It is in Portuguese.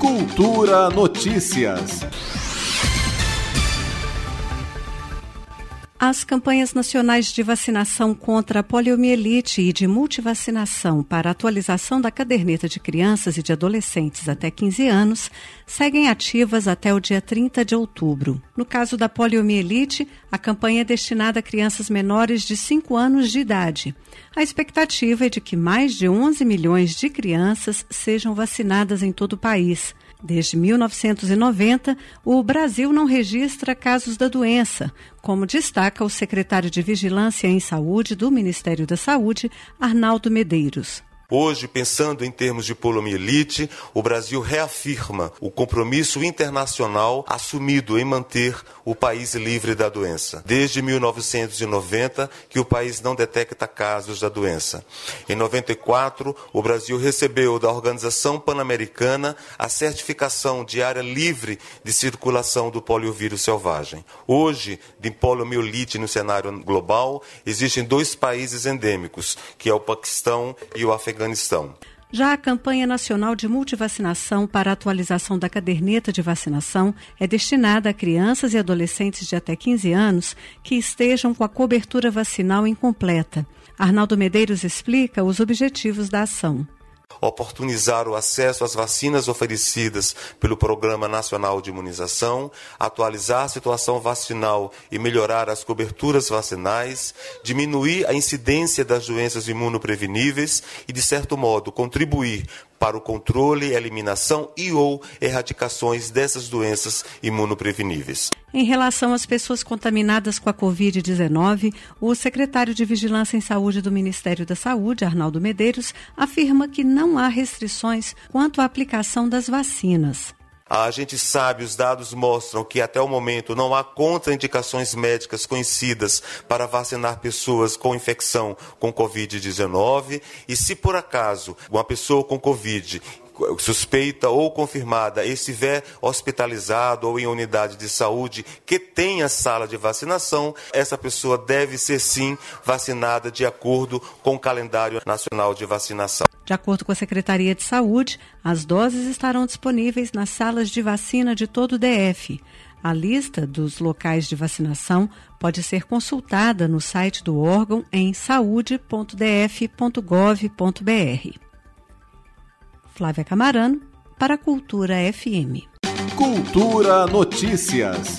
Cultura Notícias. As campanhas nacionais de vacinação contra a poliomielite e de multivacinação para atualização da caderneta de crianças e de adolescentes até 15 anos seguem ativas até o dia 30 de outubro. No caso da poliomielite, a campanha é destinada a crianças menores de 5 anos de idade. A expectativa é de que mais de 11 milhões de crianças sejam vacinadas em todo o país. Desde 1990, o Brasil não registra casos da doença, como destaca o secretário de Vigilância em Saúde do Ministério da Saúde, Arnaldo Medeiros. Hoje, pensando em termos de poliomielite, o Brasil reafirma o compromisso internacional assumido em manter o país livre da doença. Desde 1990, que o país não detecta casos da doença. Em 94, o Brasil recebeu da Organização Pan-Americana a certificação de área livre de circulação do poliovírus selvagem. Hoje, de poliomielite no cenário global, existem dois países endêmicos, que é o Paquistão e o Afeganistão Afeganistão. Já a campanha nacional de multivacinação para atualização da caderneta de vacinação é destinada a crianças e adolescentes de até 15 anos que estejam com a cobertura vacinal incompleta. Arnaldo Medeiros explica os objetivos da ação oportunizar o acesso às vacinas oferecidas pelo Programa Nacional de Imunização, atualizar a situação vacinal e melhorar as coberturas vacinais, diminuir a incidência das doenças imunopreveníveis e, de certo modo, contribuir para o controle, eliminação e ou erradicações dessas doenças imunopreveníveis. Em relação às pessoas contaminadas com a Covid-19, o secretário de Vigilância em Saúde do Ministério da Saúde, Arnaldo Medeiros, afirma que não há restrições quanto à aplicação das vacinas. A gente sabe, os dados mostram que até o momento não há contraindicações médicas conhecidas para vacinar pessoas com infecção com Covid-19. E se por acaso uma pessoa com Covid suspeita ou confirmada estiver hospitalizado ou em unidade de saúde que tenha sala de vacinação, essa pessoa deve ser sim vacinada de acordo com o calendário nacional de vacinação. De acordo com a Secretaria de Saúde, as doses estarão disponíveis nas salas de vacina de todo o DF. A lista dos locais de vacinação pode ser consultada no site do órgão em saude.df.gov.br. Flávia Camarano, para a Cultura FM. Cultura Notícias.